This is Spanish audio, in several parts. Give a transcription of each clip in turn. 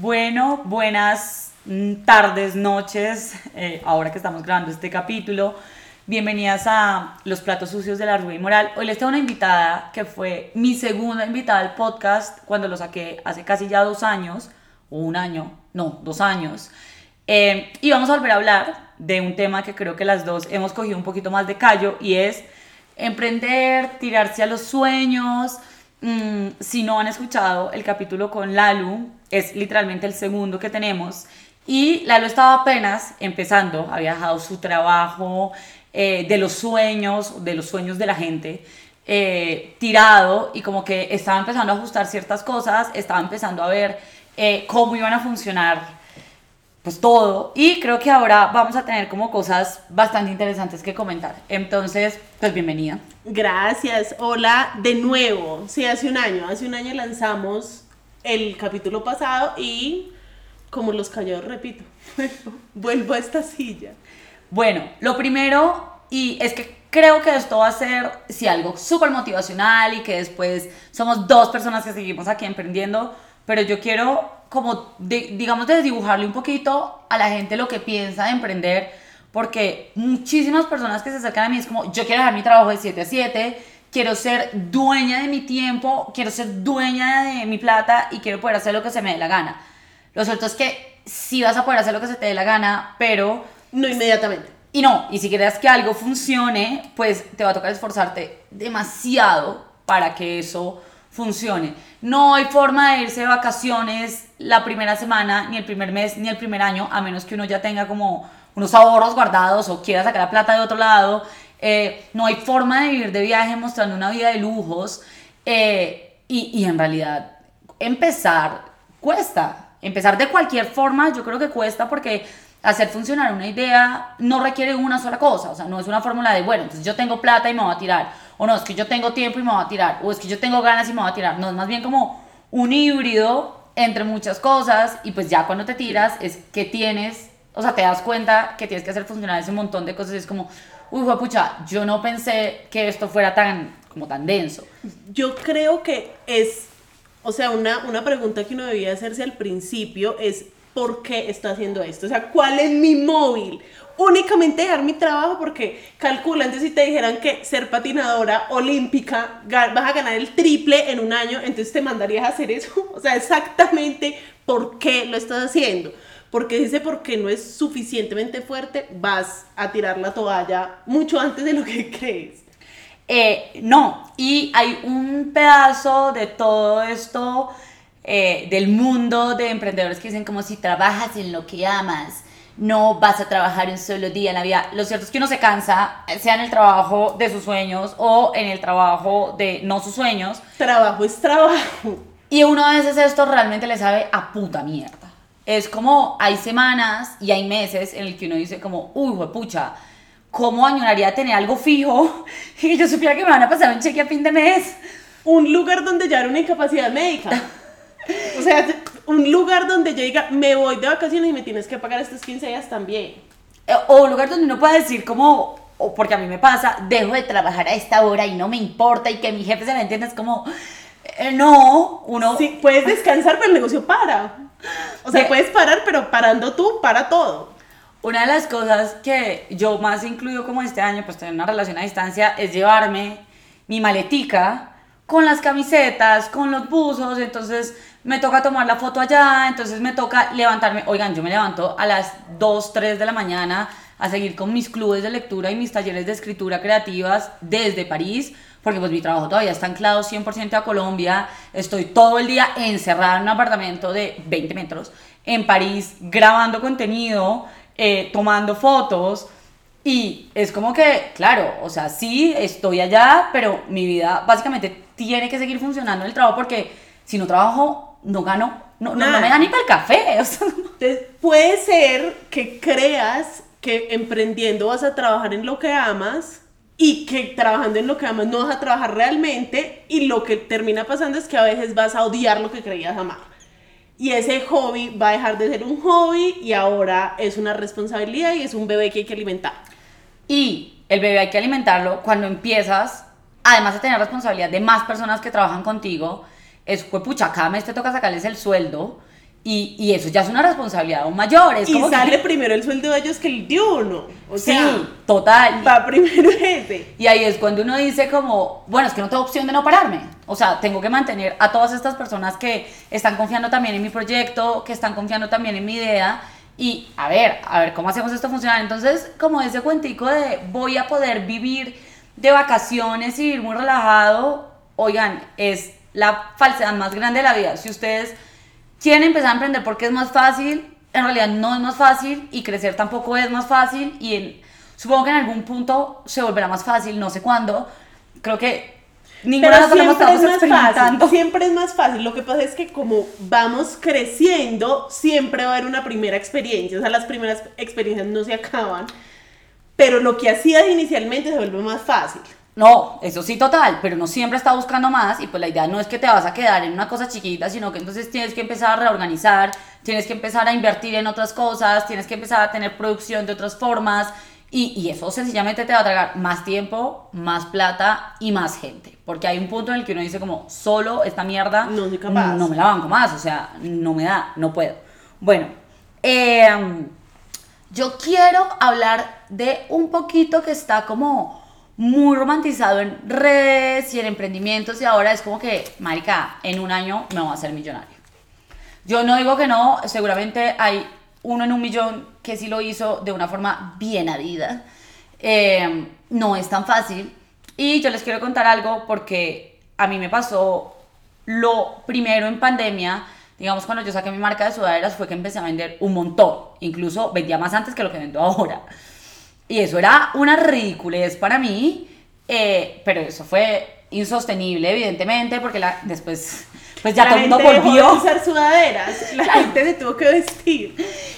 Bueno, buenas mm, tardes, noches, eh, ahora que estamos grabando este capítulo. Bienvenidas a Los Platos Sucios de la Rubí Moral. Hoy les tengo una invitada que fue mi segunda invitada al podcast cuando lo saqué hace casi ya dos años, o un año, no, dos años. Eh, y vamos a volver a hablar de un tema que creo que las dos hemos cogido un poquito más de callo y es emprender, tirarse a los sueños. Mm, si no han escuchado el capítulo con Lalu, es literalmente el segundo que tenemos. Y Lalo estaba apenas empezando, había dejado su trabajo eh, de los sueños, de los sueños de la gente, eh, tirado y como que estaba empezando a ajustar ciertas cosas, estaba empezando a ver eh, cómo iban a funcionar pues todo y creo que ahora vamos a tener como cosas bastante interesantes que comentar. Entonces, pues bienvenida. Gracias, hola de nuevo. Sí, hace un año, hace un año lanzamos el capítulo pasado y como los callados repito, vuelvo a esta silla. Bueno, lo primero, y es que creo que esto va a ser, si algo súper motivacional y que después somos dos personas que seguimos aquí emprendiendo, pero yo quiero como, digamos, desdibujarle un poquito a la gente lo que piensa de emprender, porque muchísimas personas que se acercan a mí es como, yo quiero dejar mi trabajo de 7 a 7, quiero ser dueña de mi tiempo, quiero ser dueña de mi plata y quiero poder hacer lo que se me dé la gana. Lo cierto es que sí vas a poder hacer lo que se te dé la gana, pero... No inmediatamente. Y no, y si quieres que algo funcione, pues te va a tocar esforzarte demasiado para que eso funcione. No hay forma de irse de vacaciones la primera semana, ni el primer mes, ni el primer año, a menos que uno ya tenga como unos ahorros guardados o quiera sacar la plata de otro lado eh, no hay forma de vivir de viaje mostrando una vida de lujos eh, y, y en realidad empezar cuesta. Empezar de cualquier forma yo creo que cuesta porque hacer funcionar una idea no requiere una sola cosa, o sea, no es una fórmula de, bueno, entonces yo tengo plata y me voy a tirar, o no, es que yo tengo tiempo y me voy a tirar, o es que yo tengo ganas y me voy a tirar, no, es más bien como un híbrido entre muchas cosas y pues ya cuando te tiras es que tienes, o sea, te das cuenta que tienes que hacer funcionar ese montón de cosas, es como, uy, pucha, yo no pensé que esto fuera tan, como tan denso. Yo creo que es, o sea, una, una pregunta que uno debía hacerse al principio es, ¿por qué estoy haciendo esto? O sea, ¿cuál es mi móvil? Únicamente dejar mi trabajo porque calculan si te dijeran que ser patinadora olímpica vas a ganar el triple en un año, entonces te mandarías a hacer eso. O sea, exactamente por qué lo estás haciendo porque dice porque no es suficientemente fuerte, vas a tirar la toalla mucho antes de lo que crees. Eh, no, y hay un pedazo de todo esto eh, del mundo de emprendedores que dicen como si trabajas en lo que amas, no vas a trabajar un solo día en la vida. Lo cierto es que uno se cansa, sea en el trabajo de sus sueños o en el trabajo de no sus sueños. Trabajo es trabajo. Y uno a veces esto realmente le sabe a puta mierda es como hay semanas y hay meses en el que uno dice como, uy, pucha, ¿cómo añoraría tener algo fijo y que yo supiera que me van a pasar un cheque a fin de mes? Un lugar donde ya era una incapacidad médica. o sea, un lugar donde yo diga, me voy de vacaciones y me tienes que pagar estos 15 días también. Eh, o un lugar donde uno pueda decir como, o porque a mí me pasa, dejo de trabajar a esta hora y no me importa y que mi jefe se me entienda, es como, eh, no, uno... Sí, puedes descansar, pero el negocio para. O sea, puedes parar, pero parando tú, para todo. Una de las cosas que yo más incluyo como este año, pues tener una relación a distancia, es llevarme mi maletica con las camisetas, con los buzos, entonces me toca tomar la foto allá, entonces me toca levantarme, oigan, yo me levanto a las 2, 3 de la mañana a seguir con mis clubes de lectura y mis talleres de escritura creativas desde París, porque pues mi trabajo todavía está anclado 100% a Colombia, estoy todo el día encerrada en un apartamento de 20 metros en París grabando contenido, eh, tomando fotos. Y es como que, claro, o sea, sí estoy allá, pero mi vida básicamente tiene que seguir funcionando en el trabajo porque si no trabajo no gano, no, no, me da ni para el café. Entonces, puede ser que creas que emprendiendo vas a trabajar en lo que amas y que trabajando en lo que amas no vas a trabajar realmente y lo que termina pasando es que a veces vas a odiar lo que creías amar. Y ese hobby va a dejar de ser un hobby y ahora es una responsabilidad y es un bebé que hay que alimentar. Y el bebé hay que alimentarlo cuando empiezas, además de tener responsabilidad de más personas que trabajan contigo, es, pues pucha, cada mes te toca sacarles el sueldo Y, y eso ya es una responsabilidad aún mayor. Es y como que- sale primero el sueldo de ellos que el de uno. O sí, sea, total. va primero ese. Y ahí es cuando uno dice como, bueno, es que no tengo opción de no pararme. O sea, tengo que mantener a todas estas personas que están confiando también en mi proyecto, que están confiando también en mi idea. Y a ver, a ver cómo hacemos esto funcionar. Entonces, como ese cuentico de voy a poder vivir de vacaciones y vivir muy relajado, oigan, es la falsedad más grande de la vida. Si ustedes quieren empezar a emprender porque es más fácil, en realidad no es más fácil y crecer tampoco es más fácil y supongo que en algún punto se volverá más fácil, no sé cuándo. Creo que ninguna de Pero siempre es más experimentando. fácil, siempre es más fácil. Lo que pasa es que como vamos creciendo, siempre va a haber una primera experiencia. O sea, las primeras experiencias no se acaban. Pero lo que hacías inicialmente se vuelve más fácil. No, eso sí, total, pero no siempre está buscando más y pues la idea no es que te vas a quedar en una cosa chiquita, sino que entonces tienes que empezar a reorganizar, tienes que empezar a invertir en otras cosas, tienes que empezar a tener producción de otras formas y, y eso sencillamente te va a tragar más tiempo, más plata y más gente, porque hay un punto en el que uno dice como, solo esta mierda No soy capaz. no me la banco más, o sea, no me da, no puedo. Bueno, em, yo quiero hablar de un poquito que está como muy romantizado en redes y en emprendimientos y ahora es como que, marica, en un año me voy a hacer millonario. Yo no digo que no, seguramente hay uno en un millón que sí lo hizo de una forma bien adida. Eh, no es tan fácil. Y yo les quiero contar algo porque a mí me pasó lo primero en pandemia, digamos cuando yo saqué mi marca de sudaderas fue que empecé a vender un montón, incluso vendía más antes que lo que vendo ahora. Y eso era una ridiculez para mí, eh, pero eso fue insostenible evidentemente porque la, después pues ya la todo el mundo volvió. usar sudaderas. La gente se tuvo que vestir.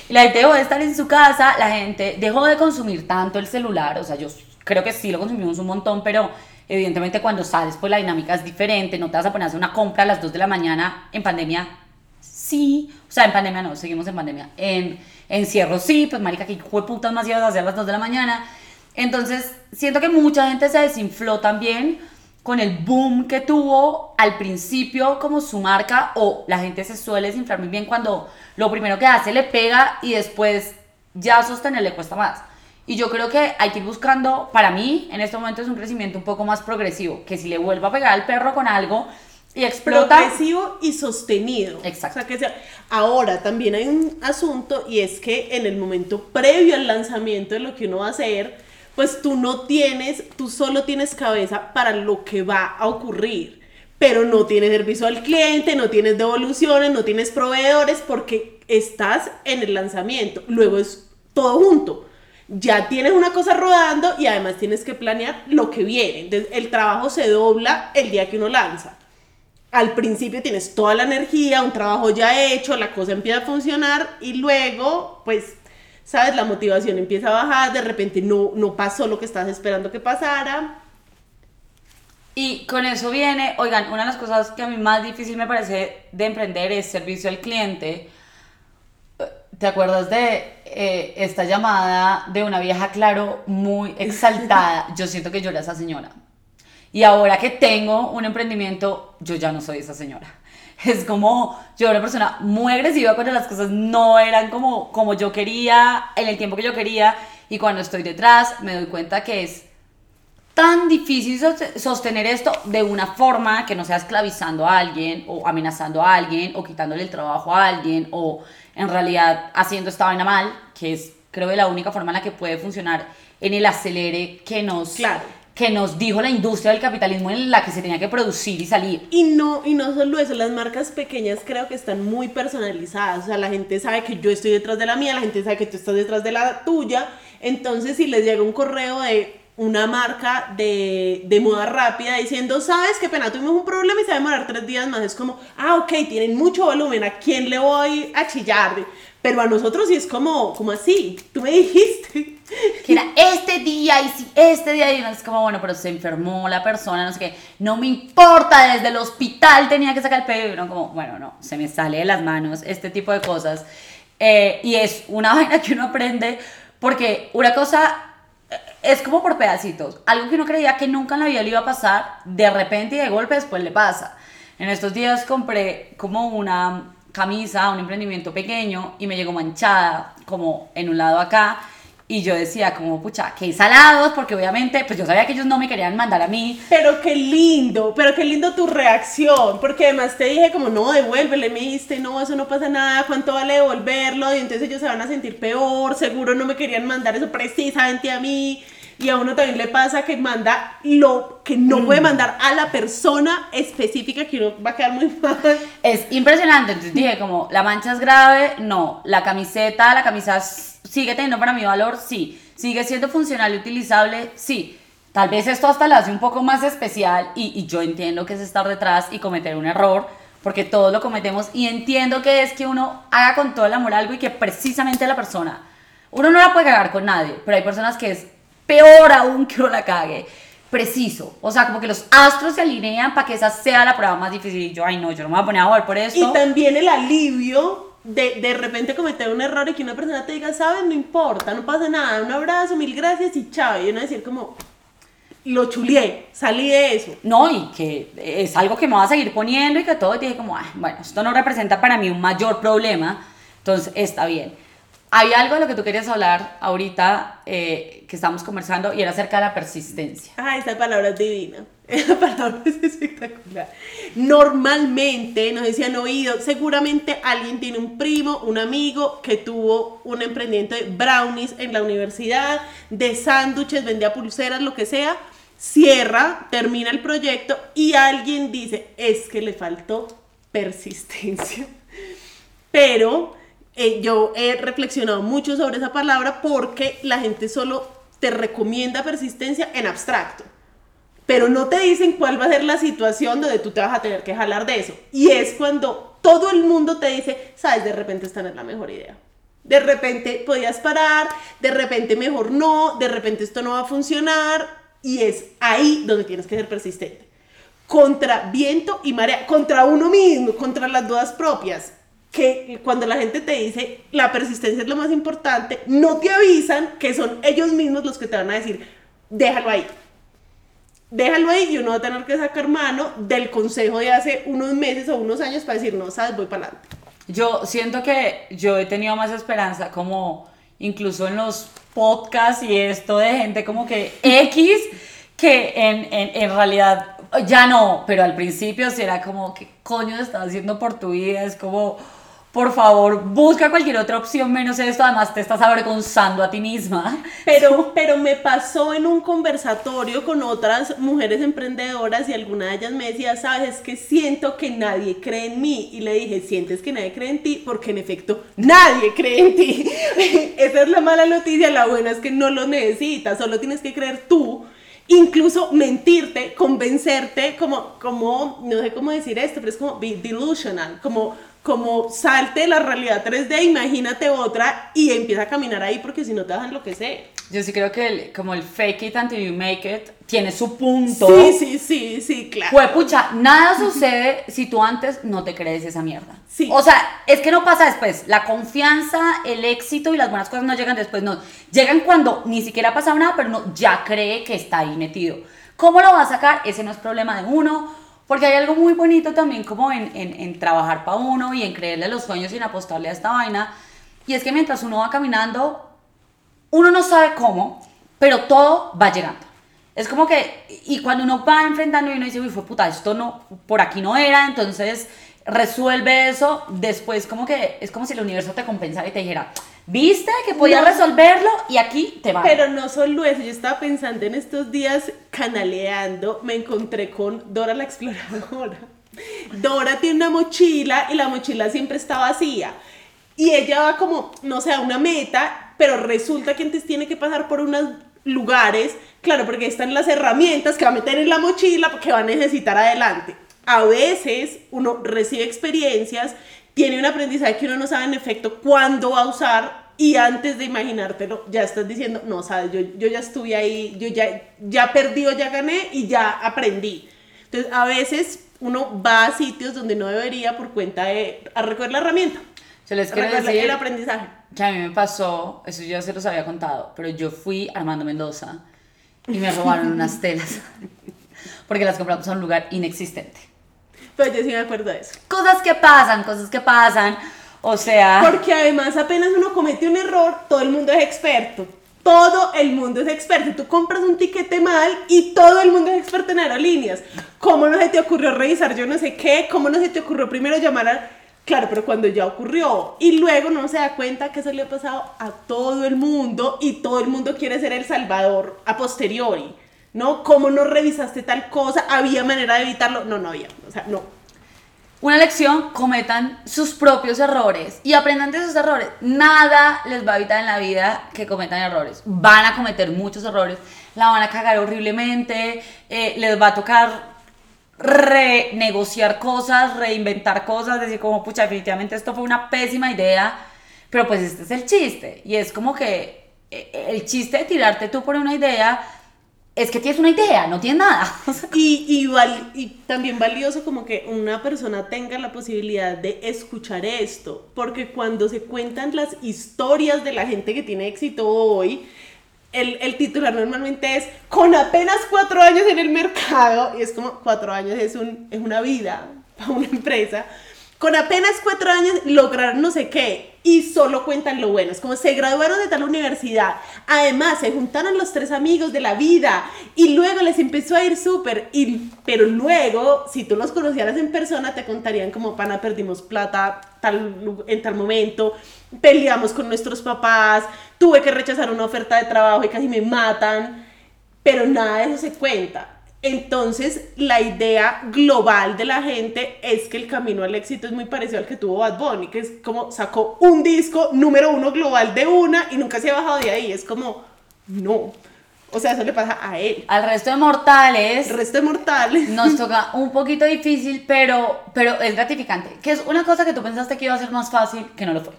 La gente dejó de estar en su casa, la gente dejó de consumir tanto el celular, o sea, yo creo que sí lo consumimos un montón, pero evidentemente cuando sales pues la dinámica es diferente, no te vas a poner a hacer una compra a las 2 de la mañana en pandemia, sí, o sea, en pandemia no, seguimos en pandemia, en encierro sí, pues marica, que putas más ibas a a las 2 de la mañana, entonces siento que mucha gente se desinfló también con el boom que tuvo al principio como su marca o la gente se suele desinflar muy bien cuando lo primero que hace le pega y después ya sostener le cuesta más. Y yo creo que hay que ir buscando, para mí en este momento es un crecimiento un poco más progresivo, que si le vuelvo a pegar al perro con algo y explota... Progresivo y sostenido. Exacto. O sea, que sea- Ahora también hay un asunto y es que en el momento previo al lanzamiento de lo que uno va a hacer, pues tú no tienes, tú solo tienes cabeza para lo que va a ocurrir. Pero no tienes servicio al cliente, no tienes devoluciones, no tienes proveedores porque estás en el lanzamiento. Luego es todo junto. Ya tienes una cosa rodando y además tienes que planear lo que viene. Entonces, el trabajo se dobla el día que uno lanza al principio tienes toda la energía, un trabajo ya hecho, la cosa empieza a funcionar y luego, pues, sabes, la motivación empieza a bajar, de repente no, no pasó lo que estabas esperando que pasara. Y con eso viene, oigan, una de las cosas que a mí más difícil me parece de emprender es servicio al cliente. ¿Te acuerdas de eh, esta llamada de una vieja, claro, muy exaltada? Yo siento que yo era esa señora. Y ahora que tengo un emprendimiento, yo ya no soy esa señora. Es como, yo era una persona muy agresiva cuando las cosas no eran como, como yo quería, en el tiempo que yo quería. Y cuando estoy detrás, me doy cuenta que es tan difícil sost- sostener esto de una forma que no sea esclavizando a alguien o amenazando a alguien o quitándole el trabajo a alguien o en realidad haciendo esta vaina mal, que es creo que la única forma en la que puede funcionar en el acelere que nos, Claro. Que nos dijo la industria del capitalismo en la que se tenía que producir y salir. Y no, y no solo eso, las marcas pequeñas creo que están muy personalizadas. O sea, la gente sabe que yo estoy detrás de la mía, la gente sabe que tú estás detrás de la tuya. Entonces, si les llega un correo de una marca de, de moda rápida diciendo, ¿sabes qué pena? Tuvimos un problema y se va a demorar tres días más. Es como, ah, ok, tienen mucho volumen, ¿a quién le voy a chillar? Pero a nosotros sí es como, como así, tú me dijiste. Que era este día y si este día y uno es como, bueno, pero se enfermó la persona, no sé qué, no me importa, desde el hospital tenía que sacar el pelo y uno como, bueno, no, se me sale de las manos este tipo de cosas. Eh, y es una vaina que uno aprende porque una cosa eh, es como por pedacitos, algo que uno creía que nunca en la vida le iba a pasar, de repente y de golpe después le pasa. En estos días compré como una camisa, un emprendimiento pequeño y me llegó manchada como en un lado acá y yo decía como, pucha, qué salados, porque obviamente, pues yo sabía que ellos no me querían mandar a mí. Pero qué lindo, pero qué lindo tu reacción, porque además te dije como, no, devuélvele, me dijiste, no, eso no pasa nada, ¿cuánto vale devolverlo? Y entonces ellos se van a sentir peor, seguro no me querían mandar eso precisamente a mí. Y a uno también le pasa que manda lo que no puede mandar a la persona específica que uno va a quedar muy mal. Es impresionante, entonces dije como, la mancha es grave, no, la camiseta, la camisa sigue teniendo para mi valor, sí, sigue siendo funcional y utilizable, sí. Tal vez esto hasta la hace un poco más especial y, y yo entiendo que es estar detrás y cometer un error, porque todos lo cometemos y entiendo que es que uno haga con todo el amor algo y que precisamente la persona, uno no la puede cagar con nadie, pero hay personas que es peor aún que uno la cague. Preciso, o sea, como que los astros se alinean para que esa sea la prueba más difícil. Y yo, ay, no, yo no me voy a poner a jugar por esto. Y también el alivio de de repente cometer un error y que una persona te diga, sabes, no importa, no pasa nada, un abrazo, mil gracias y chao. Y uno decir como, lo chulié, salí de eso. No, y que es algo que me va a seguir poniendo y que todo, y dije como, ay, bueno, esto no representa para mí un mayor problema, entonces está bien. Hay algo de lo que tú querías hablar ahorita eh, que estamos conversando y era acerca de la persistencia. Ah, esa palabra es divina. Esa palabra es espectacular. Normalmente, nos decían oído, seguramente alguien tiene un primo, un amigo que tuvo un emprendimiento de brownies en la universidad, de sándwiches, vendía pulseras, lo que sea. Cierra, termina el proyecto y alguien dice, es que le faltó persistencia. Pero eh, yo he reflexionado mucho sobre esa palabra porque la gente solo te recomienda persistencia en abstracto, pero no te dicen cuál va a ser la situación donde tú te vas a tener que jalar de eso. Y es cuando todo el mundo te dice, sabes, de repente esta no es la mejor idea. De repente podías parar, de repente mejor no, de repente esto no va a funcionar. Y es ahí donde tienes que ser persistente. Contra viento y marea, contra uno mismo, contra las dudas propias que cuando la gente te dice la persistencia es lo más importante, no te avisan que son ellos mismos los que te van a decir, déjalo ahí. Déjalo ahí y uno va a tener que sacar mano del consejo de hace unos meses o unos años para decir, no, sabes, voy para adelante. Yo siento que yo he tenido más esperanza como incluso en los podcasts y esto de gente como que X, que en, en, en realidad ya no, pero al principio sí era como, ¿qué coño estás haciendo por tu vida? Es como por favor, busca cualquier otra opción menos esto, además te estás avergonzando a ti misma. Pero, pero me pasó en un conversatorio con otras mujeres emprendedoras y alguna de ellas me decía, sabes, es que siento que nadie cree en mí. Y le dije, sientes que nadie cree en ti, porque en efecto nadie cree en ti. Esa es la mala noticia, la buena es que no lo necesitas, solo tienes que creer tú incluso mentirte, convencerte, como, como, no sé cómo decir esto, pero es como be delusional, como como salte de la realidad 3D, imagínate otra y empieza a caminar ahí porque si no te dejan lo que sea. Yo sí creo que el, como el fake it until you make it tiene su punto. Sí, sí, sí, sí, claro. Pues pucha, nada sucede si tú antes no te crees esa mierda. Sí. O sea, es que no pasa después. La confianza, el éxito y las buenas cosas no llegan después, no. Llegan cuando ni siquiera ha pasado nada, pero uno ya cree que está ahí metido. ¿Cómo lo va a sacar? Ese no es problema de uno porque hay algo muy bonito también como en, en, trabajar para uno y en creerle a los sueños y en apostarle a esta vaina. Y es que mientras uno va caminando, uno no sabe cómo, pero todo va llegando. Es como que, y cuando uno va enfrentando y uno dice, uy, fue puta, esto no, por aquí no era, entonces resuelve eso, después como que es como si el universo te compensara y te dijera, viste que podía resolverlo y aquí te va. Pero no solo eso, yo estaba pensando en estos días canaleando, me encontré con Dora la exploradora. Dora tiene una mochila y la mochila siempre está vacía. Y ella va como, no sé, a una meta, pero resulta que antes tiene que pasar por unos lugares, claro, porque están las herramientas que va a meter en la mochila que va a necesitar adelante a veces uno recibe experiencias, tiene un aprendizaje que uno no sabe en efecto cuándo va a usar y antes de imaginártelo ya estás diciendo, no, sabes, yo, yo ya estuve ahí, yo ya, ya perdí o ya gané y ya aprendí. Entonces, a veces uno va a sitios donde no debería por cuenta de a recoger la herramienta. Se les quiere decir el aprendizaje. Que a mí me pasó, eso ya se los había contado, pero yo fui a Armando Mendoza y me robaron unas telas porque las compramos a un lugar inexistente. Pero yo sí me acuerdo de eso. Cosas que pasan, cosas que pasan. O sea. Porque además apenas uno comete un error, todo el mundo es experto. Todo el mundo es experto. Tú compras un tiquete mal y todo el mundo es experto en aerolíneas. ¿Cómo no se te ocurrió revisar yo no sé qué? ¿Cómo no se te ocurrió primero llamar a... Claro, pero cuando ya ocurrió y luego no se da cuenta que eso le ha pasado a todo el mundo y todo el mundo quiere ser el salvador a posteriori, ¿no? ¿Cómo no revisaste tal cosa? ¿Había manera de evitarlo? No, no había. O sea, no. Una lección, cometan sus propios errores y aprendan de esos errores. Nada les va a evitar en la vida que cometan errores. Van a cometer muchos errores, la van a cagar horriblemente, eh, les va a tocar renegociar cosas, reinventar cosas, decir como, pucha, definitivamente esto fue una pésima idea, pero pues este es el chiste. Y es como que eh, el chiste de tirarte tú por una idea es que tienes una idea, no tienes nada. y, y, val, y también valioso como que una persona tenga la posibilidad de escuchar esto, porque cuando se cuentan las historias de la gente que tiene éxito hoy, el, el, titular normalmente es con apenas cuatro años en el mercado, y es como cuatro años es, un, es una vida para una empresa, con apenas cuatro años lograron no sé qué y solo cuentan lo bueno. Es como se graduaron de tal universidad. Además, se juntaron los tres amigos de la vida y luego les empezó a ir súper. Pero luego, si tú los conocieras en persona, te contarían como, pana, perdimos plata tal, en tal momento, peleamos con nuestros papás, tuve que rechazar una oferta de trabajo y casi me matan. Pero nada de eso se cuenta. Entonces, la idea global de la gente es que el camino al éxito es muy parecido al que tuvo Bad Bunny, que es como sacó un disco número uno global de una y nunca se ha bajado de ahí. Es como, no. O sea, eso le pasa a él. Al resto de mortales. El resto de mortales. Nos toca un poquito difícil, pero, pero es gratificante. Que es una cosa que tú pensaste que iba a ser más fácil, que no lo fue.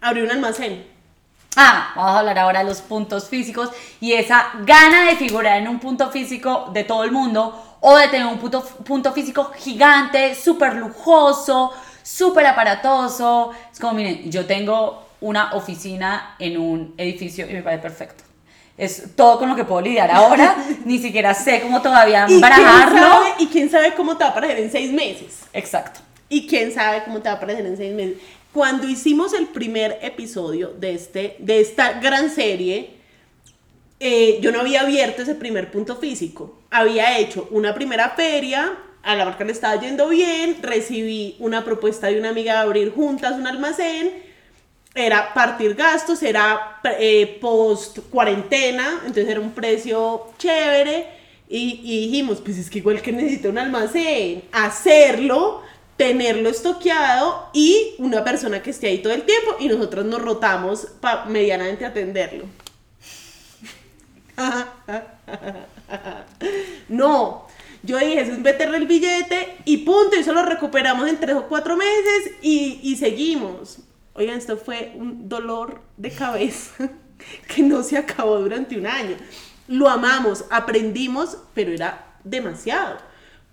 Abrir un almacén. Ah, vamos a hablar ahora de los puntos físicos y esa gana de figurar en un punto físico de todo el mundo o de tener un punto, punto físico gigante, súper lujoso, súper aparatoso. Es como, miren, yo tengo una oficina en un edificio y me parece perfecto. Es todo con lo que puedo lidiar ahora. Ni siquiera sé cómo todavía barajarlo. ¿Y quién sabe cómo te va a parecer en seis meses? Exacto. Y quién sabe cómo te va a parecer en seis meses. Cuando hicimos el primer episodio de, este, de esta gran serie, eh, yo no había abierto ese primer punto físico. Había hecho una primera feria, a la marca le estaba yendo bien, recibí una propuesta de una amiga de abrir juntas un almacén, era partir gastos, era eh, post cuarentena, entonces era un precio chévere y, y dijimos, pues es que igual que necesito un almacén, hacerlo tenerlo estoqueado y una persona que esté ahí todo el tiempo y nosotros nos rotamos para medianamente atenderlo. no, yo dije, eso es meterle el billete y punto, y eso lo recuperamos en tres o cuatro meses y, y seguimos. Oigan, esto fue un dolor de cabeza que no se acabó durante un año. Lo amamos, aprendimos, pero era demasiado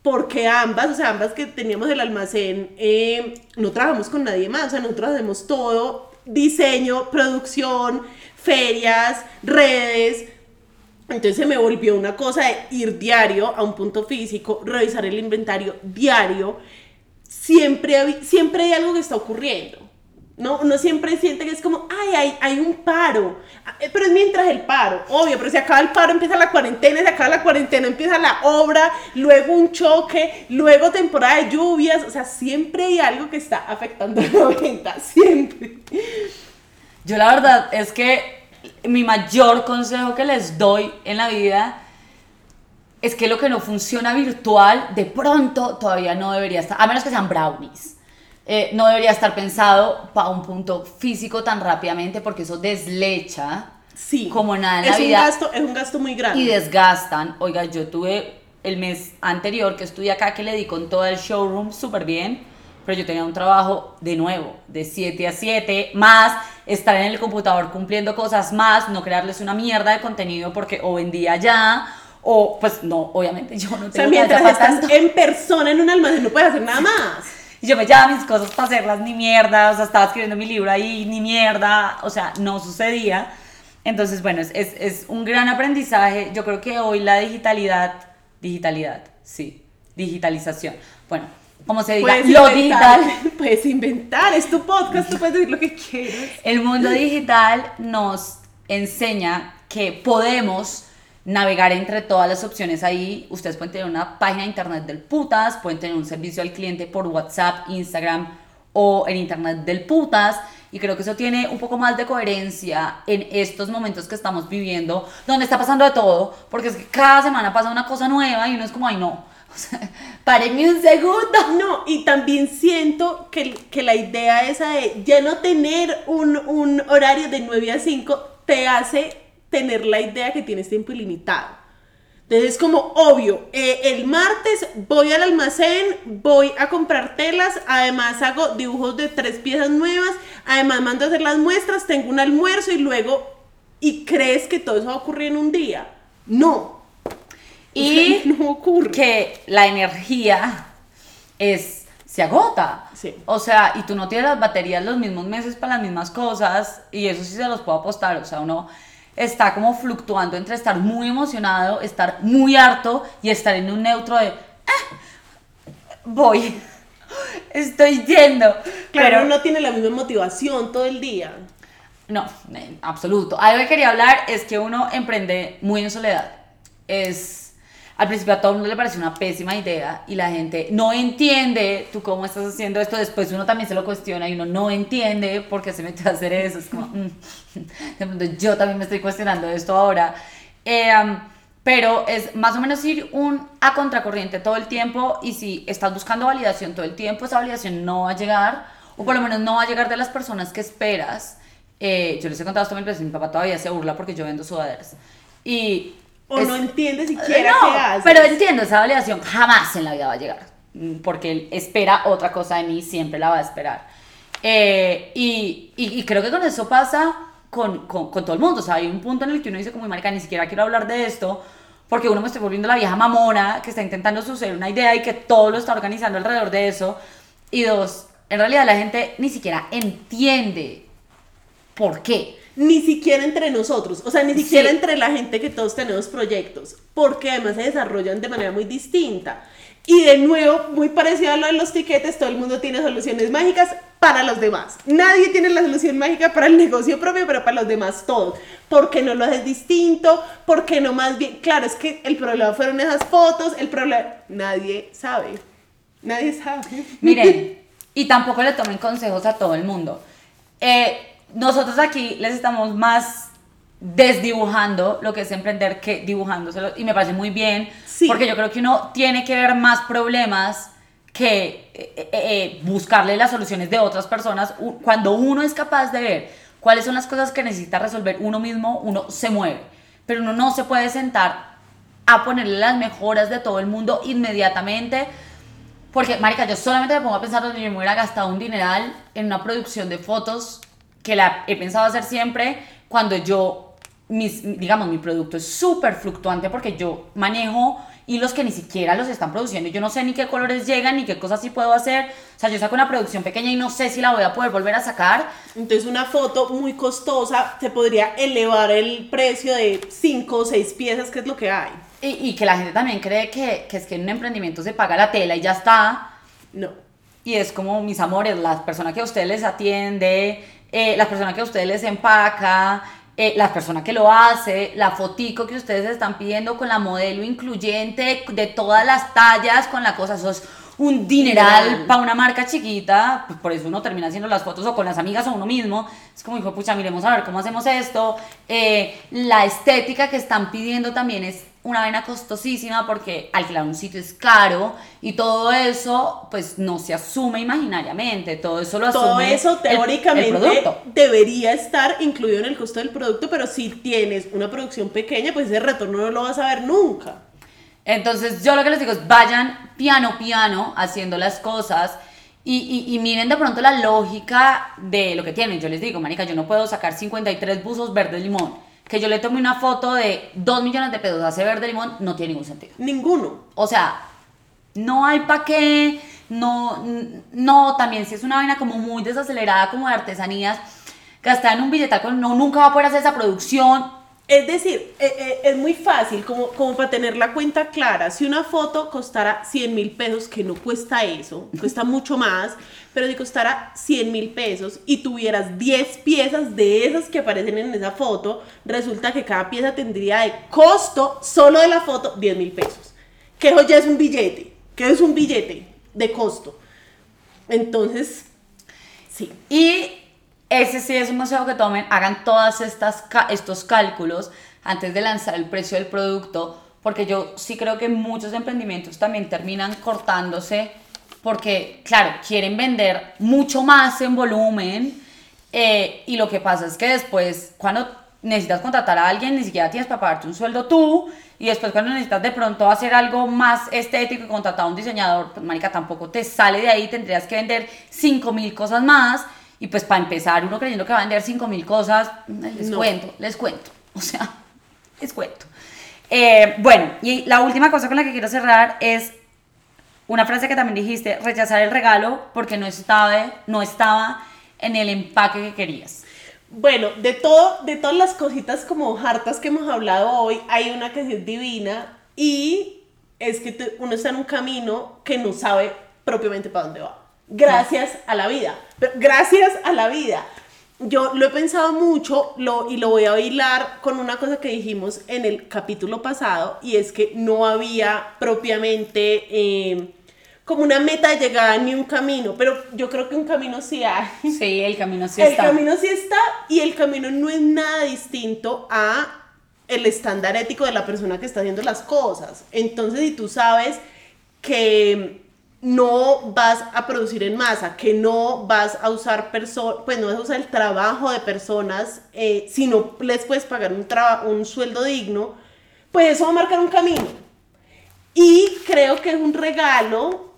porque ambas, o sea, ambas que teníamos el almacén, eh, no trabajamos con nadie más, o sea, nosotros hacemos todo, diseño, producción, ferias, redes. Entonces se me volvió una cosa de ir diario a un punto físico, revisar el inventario diario. Siempre, siempre hay algo que está ocurriendo. No, uno siempre siente que es como, ay, hay, hay un paro. Eh, pero es mientras el paro, obvio, pero si acaba el paro empieza la cuarentena, si acaba la cuarentena empieza la obra, luego un choque, luego temporada de lluvias, o sea, siempre hay algo que está afectando la venta, siempre. Yo la verdad es que mi mayor consejo que les doy en la vida es que lo que no funciona virtual, de pronto todavía no debería estar, a menos que sean brownies. Eh, no debería estar pensado para un punto físico tan rápidamente porque eso deslecha sí, como nada en es la un vida. Gasto, es un gasto muy grande. Y desgastan. Oiga, yo tuve el mes anterior que estuve acá que le di con todo el showroom súper bien, pero yo tenía un trabajo de nuevo, de 7 a 7, más estar en el computador cumpliendo cosas más, no crearles una mierda de contenido porque o vendía ya o pues no, obviamente yo no tengo o sea, mientras estás en persona en un almacén no puedes hacer nada más. Y yo me llevaba mis cosas para hacerlas ni mierda, o sea, estaba escribiendo mi libro ahí ni mierda, o sea, no sucedía. Entonces, bueno, es, es, es un gran aprendizaje. Yo creo que hoy la digitalidad, digitalidad, sí, digitalización. Bueno, como se diga, Puedes lo inventar, digital. Puedes inventar, es tu podcast, tú puedes decir lo que quieras. El mundo digital nos enseña que podemos navegar entre todas las opciones ahí. Ustedes pueden tener una página de internet del putas, pueden tener un servicio al cliente por WhatsApp, Instagram o en internet del putas. Y creo que eso tiene un poco más de coherencia en estos momentos que estamos viviendo, donde está pasando de todo, porque es que cada semana pasa una cosa nueva y uno es como, ay no, o un segundo. No, y también siento que, que la idea esa de ya no tener un, un horario de 9 a 5 te hace tener la idea que tienes tiempo ilimitado. Entonces es como obvio, eh, el martes voy al almacén, voy a comprar telas, además hago dibujos de tres piezas nuevas, además mando a hacer las muestras, tengo un almuerzo y luego, ¿y crees que todo eso va a ocurrir en un día? No. Y no ocurre. que la energía es se agota. Sí. O sea, y tú no tienes las baterías los mismos meses para las mismas cosas y eso sí se los puedo apostar, o sea, uno está como fluctuando entre estar muy emocionado, estar muy harto y estar en un neutro de "Ah, voy. Estoy yendo. Claro, pero no tiene la misma motivación todo el día. no, en absoluto. Algo que quería hablar es que uno emprende muy en soledad. Es. Al principio a todo el mundo le parece una pésima idea y la gente no entiende tú cómo estás haciendo esto. Después uno también se lo cuestiona y uno no entiende por qué se metió a hacer eso. Es como, mm, de pronto yo también me estoy cuestionando esto ahora. Eh, pero es más o menos ir un a contracorriente todo el tiempo y si estás buscando validación todo el tiempo, esa validación no va a llegar o por lo menos no va a llegar de las personas que esperas. Eh, yo les he contado esto mil mi papá todavía se burla porque yo vendo sudaderas. Y O es- no entiende siquiera no, qué haces. pero entiendo, esa validación jamás en la vida va a llegar. mm, Porque él espera otra cosa de mí, siempre la va a esperar. Eh, y, y- y creo que con eso pasa con, con, con todo el mundo. O sea, hay un punto en el que uno dice, como, marica, ni siquiera quiero hablar de esto. Porque uno me estoy volviendo la vieja mamona que está intentando suceder una idea y que todo lo está organizando alrededor de eso. Y dos, en realidad la gente ni siquiera entiende por qué. Ni siquiera entre nosotros, o sea, ni siquiera Sí. entre la gente que todos tenemos proyectos, porque además se desarrollan de manera muy distinta. Y de nuevo, muy parecido a lo de los tiquetes, todo el mundo tiene soluciones mágicas para los demás. Nadie tiene la solución mágica para el negocio propio, pero para los demás todos. ¿Por qué no lo haces distinto? ¿Por qué no más bien? Claro, es que el problema fueron esas fotos, el problema... Nadie sabe. Nadie sabe. Miren, y tampoco le tomen consejos a todo el mundo. Eh, nosotros aquí les estamos más desdibujando lo que es emprender que dibujándoselo y me parece muy bien Sí. porque yo creo que uno tiene que ver más problemas que eh, eh, eh, buscarle las soluciones de otras personas cuando uno es capaz de ver cuáles son las cosas que necesita resolver uno mismo uno se mueve pero uno no se puede sentar a ponerle las mejoras de todo el mundo inmediatamente porque, marica, yo solamente me pongo a pensar donde yo me hubiera gastado un dineral en una producción de fotos que la he pensado hacer siempre cuando yo, mis, digamos, mi producto es súper fluctuante porque yo manejo hilos que ni siquiera los están produciendo. Yo no sé ni qué colores llegan ni qué cosas sí puedo hacer. O sea, yo saco una producción pequeña y no sé si la voy a poder volver a sacar. Entonces una foto muy costosa se podría elevar el precio de 5 o 6 piezas, que es lo que hay. Y, y que la gente también cree que, que es que en un emprendimiento se paga la tela y ya está. No. Y es como, mis amores, la persona que a ustedes les atiende, eh, la persona que a ustedes les empaca, eh, la persona que lo hace, la fotico que ustedes están pidiendo con la modelo incluyente de todas las tallas, con la cosa, eso es un dineral para una marca chiquita, pues por eso uno termina haciendo las fotos o con las amigas o uno mismo. Es como, hijo, pucha, miremos a ver cómo hacemos esto. Eh, la estética que están pidiendo también es una vena costosísima porque alquilar un sitio es caro y todo eso pues no se asume imaginariamente, todo eso lo asume Todo eso el- el teóricamente debería estar incluido en el costo del producto, pero si tienes una producción pequeña, pues ese retorno no lo vas a ver nunca. Entonces yo lo que les digo es vayan piano piano haciendo las cosas y, y- y miren de pronto la lógica de lo que tienen. Yo les digo, marica, yo no puedo sacar 53 buzos verde limón. Que yo le tome una foto de 2 millones de pesos a ese verde limón no tiene ningún sentido. Ninguno. O sea, no hay pa' qué, no, no, también si es una vaina como muy desacelerada como de artesanías, gastar en un billetal no, nunca va a poder hacer esa producción, Es decir, eh, eh, es muy fácil como, como para tener la cuenta clara. Si una foto costara 100 mil pesos, que no cuesta eso, cuesta mucho más, pero si costara 100 mil pesos y tuvieras 10 piezas de esas que aparecen en esa foto, resulta que cada pieza tendría de costo solo de la foto 10 mil pesos. Que eso ya es un billete, que es un billete de costo. Entonces, sí. Y ese sí es un consejo que tomen, hagan todas estas estos cálculos antes de lanzar el precio del producto, porque yo sí creo que muchos emprendimientos también terminan cortándose porque, claro, quieren vender mucho más en volumen eh, y lo que pasa es que después, cuando necesitas contratar a alguien, ni siquiera tienes para pagarte un sueldo tú, y después cuando necesitas de pronto hacer algo más estético y contratar a un diseñador, pues marica, tampoco te sale de ahí, tendrías que vender 5 mil cosas más, y pues para empezar, uno creyendo que va a vender 5 mil cosas, les cuento, les cuento. O sea, les cuento. Eh, bueno, y la última cosa con la que quiero cerrar es una frase que también dijiste, rechazar el regalo porque no estaba, no estaba en el empaque que querías. Bueno, de, todo, de todas las cositas como hartas que hemos hablado hoy, hay una que es divina y es que uno está en un camino que no sabe propiamente para dónde va gracias a la vida. gracias a la vida. Yo lo he pensado mucho lo, y lo voy a hilar con una cosa que dijimos en el capítulo pasado y es que no había propiamente em, como una meta de llegada ni un camino, pero yo creo que un camino sí hay. Sí, el camino sí está. El camino sí está y el camino no es nada distinto a el estándar ético de la persona que está haciendo las cosas. Entonces, si tú sabes que no vas a producir en masa, que no vas a usar personas, pues no vas a usar el trabajo de personas, eh, si no les puedes pagar un, un sueldo digno, pues eso va a marcar un camino. Y creo que es un regalo,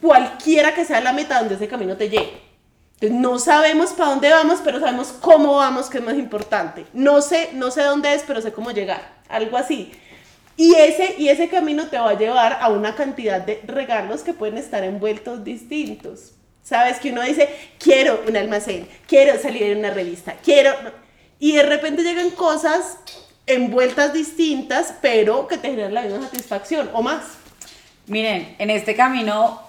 cualquiera que sea la meta donde ese camino te llegue. No sabemos para dónde vamos, pero sabemos cómo vamos, que es más importante. No sé, no sé dónde es, pero sé cómo llegar. Algo así. Y ese, y ese camino te va a llevar a una cantidad de regalos que pueden estar envueltos distintos. Sabes que uno dice, quiero un almacén, quiero salir en una revista, quiero... Y de repente llegan cosas envueltas distintas, pero que te generan la misma satisfacción o más. Miren, en este camino,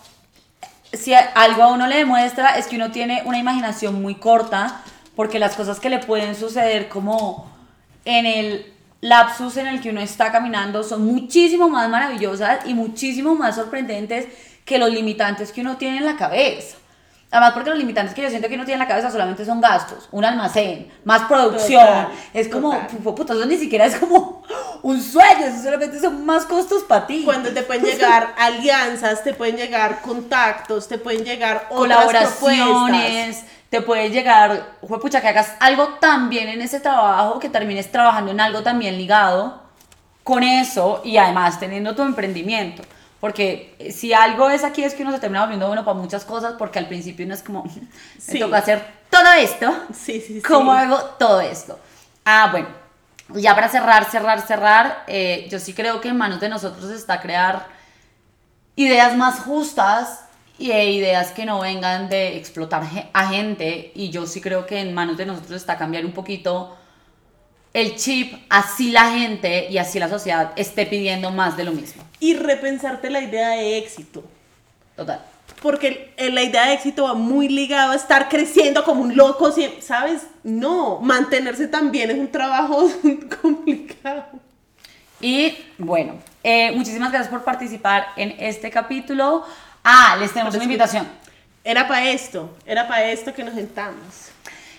si algo a uno le demuestra es que uno tiene una imaginación muy corta, porque las cosas que le pueden suceder como en el lapsus en el que uno está caminando son muchísimo más maravillosas y muchísimo más sorprendentes que los limitantes que uno tiene en la cabeza. Además, porque los limitantes que yo siento que uno tiene en la cabeza solamente son gastos, un almacén, más producción. es como, puta, eso ni siquiera es como un sueño, eso solamente son más costos para ti. Cuando te pueden llegar alianzas, te pueden llegar contactos, te pueden llegar colaboraciones te puede llegar, pucha, que hagas algo tan bien en ese trabajo que termines trabajando en algo también ligado con eso y además teniendo tu emprendimiento. Porque si algo es aquí es que uno se termina volviendo bueno para muchas cosas porque al principio uno es como, me toca hacer todo esto. Sí, sí, sí. ¿Cómo hago todo esto? Ah, bueno, ya para cerrar, cerrar, cerrar, eh, yo sí creo que en manos de nosotros está crear ideas más justas y ideas que no vengan de explotar a gente y yo sí creo que en manos de nosotros está cambiar un poquito el chip, así la gente y así la sociedad esté pidiendo más de lo mismo. Y repensarte la idea de éxito. Total. Porque la idea de éxito va muy ligado a estar creciendo como un loco, ¿sabes? No, mantenerse también es un trabajo complicado. Y bueno, eh, muchísimas gracias por participar en este capítulo. Ah, les tenemos una invitación. Era para esto, era para esto que nos sentamos.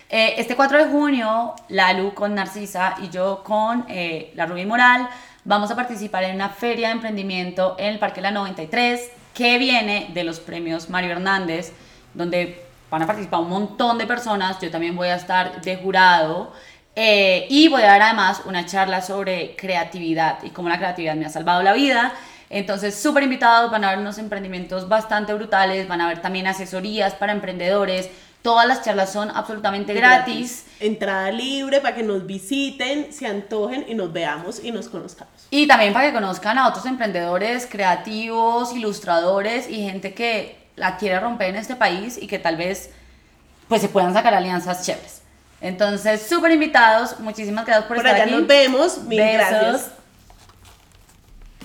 Eh, este 4 de junio, Lalu con Narcisa y yo con eh, la Rubí Moral vamos a participar en una feria de emprendimiento en el Parque La 93 que viene de los premios Mario Hernández, donde van a participar un montón de personas. Yo también voy a estar de jurado. Eh, y voy a dar además una charla sobre creatividad y cómo la creatividad me ha salvado la vida. Entonces, súper invitados, van a haber unos emprendimientos bastante brutales, van a haber también asesorías para emprendedores. Todas las charlas son absolutamente gratis. Entrada libre para que nos visiten, se antojen y nos veamos y nos conozcamos. Y también para que conozcan a otros emprendedores creativos, ilustradores y gente que la quiere romper en este país y que tal vez pues se puedan sacar alianzas chéveres. Entonces, súper invitados. Muchísimas gracias por, Por estar allá aquí. nos vemos. Mil Besos. gracias.